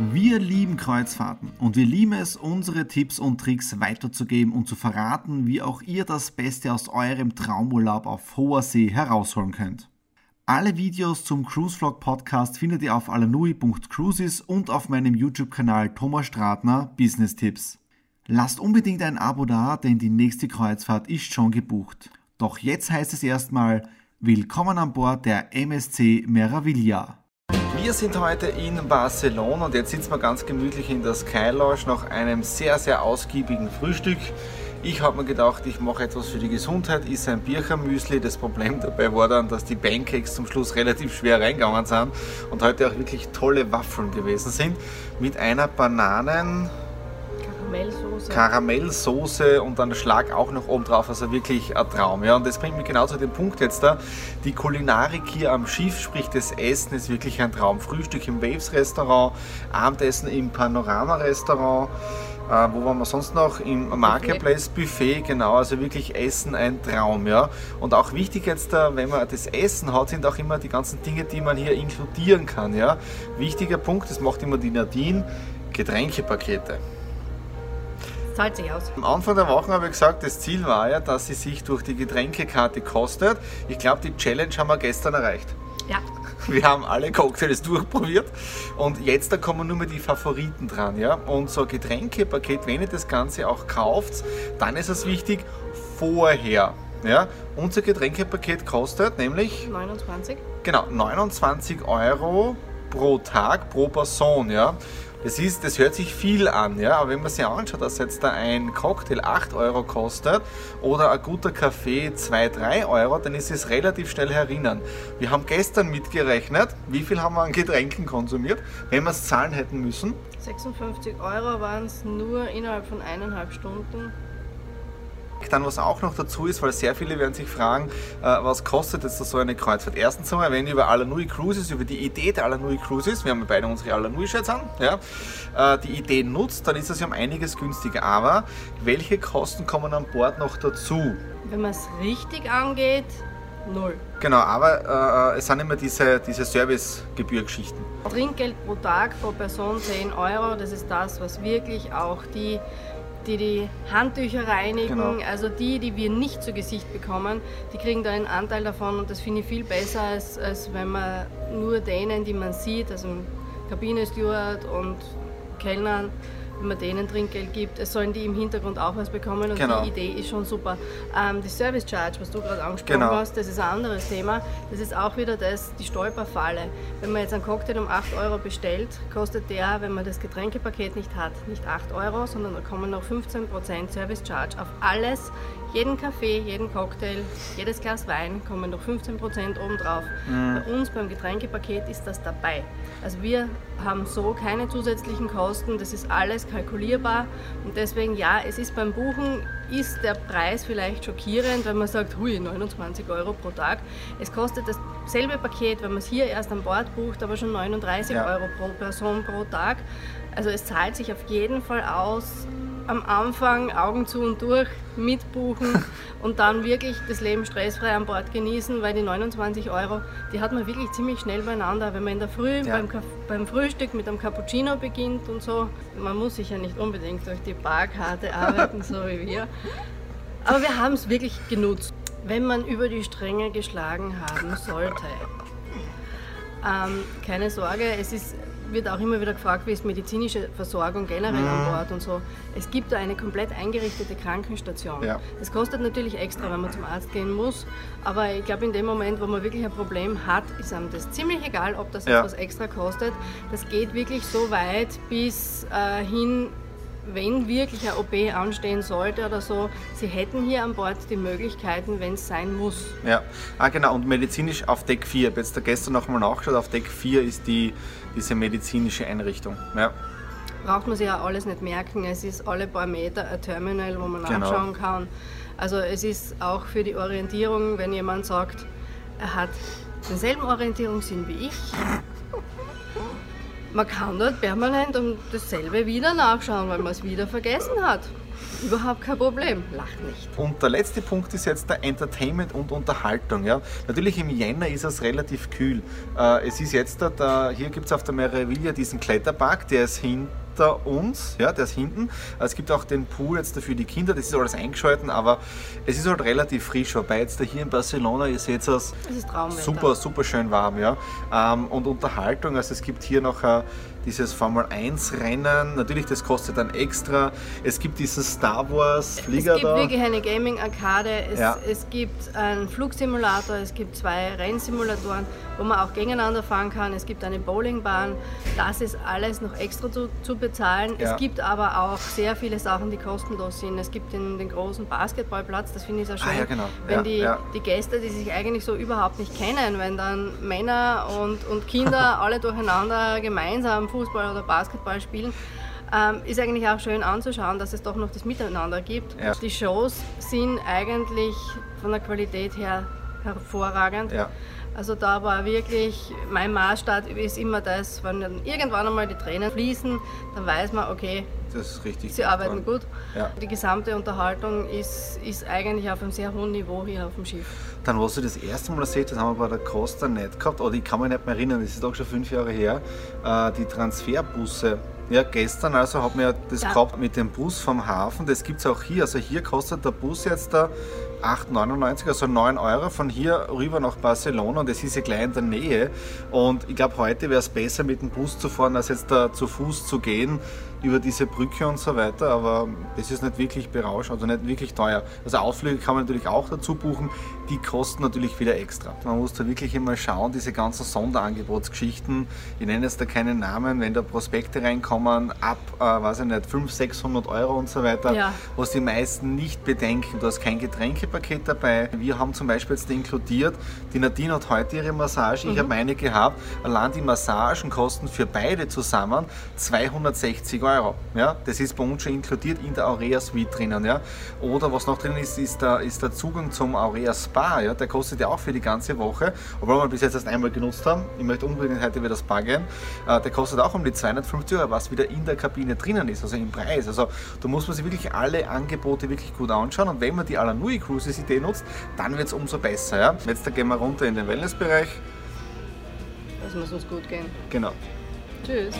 Wir lieben Kreuzfahrten und wir lieben es, unsere Tipps und Tricks weiterzugeben und zu verraten, wie auch ihr das Beste aus eurem Traumurlaub auf hoher See herausholen könnt. Alle Videos zum Cruise Vlog Podcast findet ihr auf alanui.cruises und auf meinem YouTube-Kanal Thomas Stratner Business Tipps. Lasst unbedingt ein Abo da, denn die nächste Kreuzfahrt ist schon gebucht. Doch jetzt heißt es erstmal Willkommen an Bord der MSC Meraviglia. Wir sind heute in Barcelona und jetzt sitzen wir ganz gemütlich in der Sky nach einem sehr, sehr ausgiebigen Frühstück. Ich habe mir gedacht, ich mache etwas für die Gesundheit, esse ein Birchermüsli. Das Problem dabei war dann, dass die Pancakes zum Schluss relativ schwer reingegangen sind und heute auch wirklich tolle Waffeln gewesen sind mit einer Bananen Karamellsoße. Karamellsoße und dann Schlag auch noch oben drauf, also wirklich ein Traum. Ja. Und das bringt mich genau zu dem Punkt jetzt da. Die Kulinarik hier am Schiff, sprich das Essen, ist wirklich ein Traum. Frühstück im Waves Restaurant, Abendessen im Panorama Restaurant. Äh, wo waren wir sonst noch? Im Marketplace Buffet, genau, also wirklich Essen ein Traum, ja. Und auch wichtig jetzt, da, wenn man das Essen hat, sind auch immer die ganzen Dinge, die man hier inkludieren kann, ja. Wichtiger Punkt, das macht immer die Nadine, Getränkepakete zahlt sich aus. Am Anfang der Woche habe ich gesagt, das Ziel war ja, dass sie sich durch die Getränkekarte kostet. Ich glaube, die Challenge haben wir gestern erreicht. Ja. Wir haben alle Cocktails durchprobiert und jetzt da kommen nur mehr die Favoriten dran. Ja? Und so ein Getränkepaket, wenn ihr das Ganze auch kauft, dann ist es wichtig, vorher. Ja? Unser Getränkepaket kostet nämlich 29. Genau, 29 Euro pro Tag, pro Person. Ja? Das, ist, das hört sich viel an, ja, aber wenn man sich anschaut, dass jetzt da ein Cocktail 8 Euro kostet oder ein guter Kaffee 2, 3 Euro, dann ist es relativ schnell herinnen. Wir haben gestern mitgerechnet, wie viel haben wir an Getränken konsumiert, wenn wir es zahlen hätten müssen. 56 Euro waren es nur innerhalb von eineinhalb Stunden. Dann, was auch noch dazu ist, weil sehr viele werden sich fragen, äh, was kostet jetzt so eine Kreuzfahrt? Erstens einmal, wenn über Alanui Cruises, über die Idee der Alanui Cruises, wir haben beide unsere Alanui-Shirts an, ja, äh, die Idee nutzt, dann ist das ja um einiges günstiger. Aber welche Kosten kommen an Bord noch dazu? Wenn man es richtig angeht, null. Genau, aber äh, es sind immer diese, diese Servicegebührgeschichten. Trinkgeld pro Tag pro Person 10 Euro, das ist das, was wirklich auch die die die Handtücher reinigen, genau. also die, die wir nicht zu Gesicht bekommen, die kriegen da einen Anteil davon und das finde ich viel besser, als, als wenn man nur denen, die man sieht, also Kabinesteward und Kellnern, wenn man denen Trinkgeld gibt, sollen die im Hintergrund auch was bekommen und genau. die Idee ist schon super. Ähm, die Service Charge, was du gerade angesprochen genau. hast, das ist ein anderes Thema. Das ist auch wieder das, die Stolperfalle. Wenn man jetzt einen Cocktail um 8 Euro bestellt, kostet der, wenn man das Getränkepaket nicht hat, nicht 8 Euro, sondern da kommen noch 15% Service Charge auf alles, jeden Kaffee, jeden Cocktail, jedes Glas Wein kommen noch 15% obendrauf. Mhm. Bei uns beim Getränkepaket ist das dabei. Also wir haben so keine zusätzlichen Kosten, das ist alles kalkulierbar und deswegen ja, es ist beim Buchen ist der Preis vielleicht schockierend, wenn man sagt, hui, 29 Euro pro Tag. Es kostet dasselbe Paket, wenn man es hier erst an Bord bucht, aber schon 39 ja. Euro pro Person pro Tag. Also es zahlt sich auf jeden Fall aus, am Anfang Augen zu und durch mitbuchen und dann wirklich das Leben stressfrei an Bord genießen, weil die 29 Euro, die hat man wirklich ziemlich schnell beieinander. Wenn man in der Früh ja. beim, beim Frühstück mit einem Cappuccino beginnt und so, man muss sich ja nicht unbedingt durch die Barkarte arbeiten, so wie wir. Aber wir haben es wirklich genutzt. Wenn man über die Stränge geschlagen haben sollte, ähm, keine Sorge, es ist wird auch immer wieder gefragt, wie ist medizinische Versorgung generell mhm. an Bord und so. Es gibt da eine komplett eingerichtete Krankenstation. Ja. Das kostet natürlich extra, wenn man zum Arzt gehen muss, aber ich glaube, in dem Moment, wo man wirklich ein Problem hat, ist einem das ziemlich egal, ob das ja. etwas extra kostet. Das geht wirklich so weit bis äh, hin wenn wirklich eine OP anstehen sollte oder so, sie hätten hier an Bord die Möglichkeiten, wenn es sein muss. Ja, ah, genau. Und medizinisch auf Deck 4. Ich habe jetzt da gestern nochmal nachgeschaut, auf Deck 4 ist die, diese medizinische Einrichtung. Ja. Braucht man sich ja alles nicht merken. Es ist alle paar Meter ein Terminal, wo man genau. nachschauen kann. Also es ist auch für die Orientierung, wenn jemand sagt, er hat denselben Orientierungssinn wie ich, man kann dort permanent um dasselbe wieder nachschauen, weil man es wieder vergessen hat. Überhaupt kein Problem, lacht nicht. Und der letzte Punkt ist jetzt der Entertainment und Unterhaltung. Ja. Natürlich im Jänner ist es relativ kühl. Äh, es ist jetzt, da, hier gibt es auf der Meraviglia diesen Kletterpark, der ist hinten hinter uns, ja, der ist hinten. Es gibt auch den Pool jetzt dafür die Kinder, das ist alles eingeschalten, aber es ist halt relativ frisch. Wobei jetzt hier in Barcelona, ihr seht es, super, super schön warm, ja. Ähm, und Unterhaltung, also es gibt hier noch äh, dieses Formel 1 Rennen, natürlich das kostet dann extra. Es gibt diesen Star Wars Flieger da. Es gibt da. wirklich eine Gaming Arcade, es, ja. es gibt einen Flugsimulator, es gibt zwei Rennsimulatoren, wo man auch gegeneinander fahren kann. Es gibt eine Bowlingbahn. Das ist alles noch extra zu, zu bezahlen. Ja. Es gibt aber auch sehr viele Sachen, die kostenlos sind. Es gibt den, den großen Basketballplatz, das finde ich sehr schön. Ah, ja, genau. Wenn die, die Gäste, die sich eigentlich so überhaupt nicht kennen, wenn dann Männer und, und Kinder alle durcheinander gemeinsam Fußball oder Basketball spielen, ähm, ist eigentlich auch schön anzuschauen, dass es doch noch das Miteinander gibt. Ja. Die Shows sind eigentlich von der Qualität her hervorragend. Ja. Also da war wirklich, mein Maßstab ist immer das, wenn dann irgendwann einmal die Tränen fließen, dann weiß man, okay, das ist richtig sie arbeiten gut. Ja. Die gesamte Unterhaltung ist, ist eigentlich auf einem sehr hohen Niveau hier auf dem Schiff. Dann, was ich das erste Mal sehe, das haben wir bei der Costa nicht gehabt, oder ich kann mich nicht mehr erinnern, das ist doch schon fünf Jahre her, äh, die Transferbusse. Ja, gestern also hat man ja das ja. gehabt mit dem Bus vom Hafen, das gibt es auch hier. Also hier kostet der Bus jetzt da 8,99, also 9 Euro von hier rüber nach Barcelona und es ist ja gleich in der Nähe. Und ich glaube, heute wäre es besser mit dem Bus zu fahren, als jetzt da zu Fuß zu gehen über diese Brücke und so weiter, aber das ist nicht wirklich berauschend, also nicht wirklich teuer. Also Ausflüge kann man natürlich auch dazu buchen, die kosten natürlich wieder extra. Man muss da wirklich immer schauen, diese ganzen Sonderangebotsgeschichten, ich nenne jetzt da keinen Namen, wenn da Prospekte reinkommen, ab, äh, weiß ich nicht, 500, 600 Euro und so weiter, ja. was die meisten nicht bedenken. Du hast kein Getränkepaket dabei. Wir haben zum Beispiel jetzt inkludiert, die Nadine hat heute ihre Massage, mhm. ich habe meine gehabt, allein die Massagen kosten für beide zusammen 260 Euro. Euro. Ja? Das ist bei uns schon inkludiert in der Aurea Suite drinnen. Ja? Oder was noch drin ist, ist der, ist der Zugang zum Aurea Spa. Ja? Der kostet ja auch für die ganze Woche, obwohl wir bis jetzt erst einmal genutzt haben. Ich möchte unbedingt heute wieder das Spa gehen. Äh, der kostet auch um die 250 Euro, was wieder in der Kabine drinnen ist, also im Preis. Also da muss man sich wirklich alle Angebote wirklich gut anschauen und wenn man die Alanui Cruises Idee nutzt, dann wird es umso besser. Ja? Jetzt da gehen wir runter in den Wellnessbereich. Das muss uns gut gehen. Genau. Tschüss.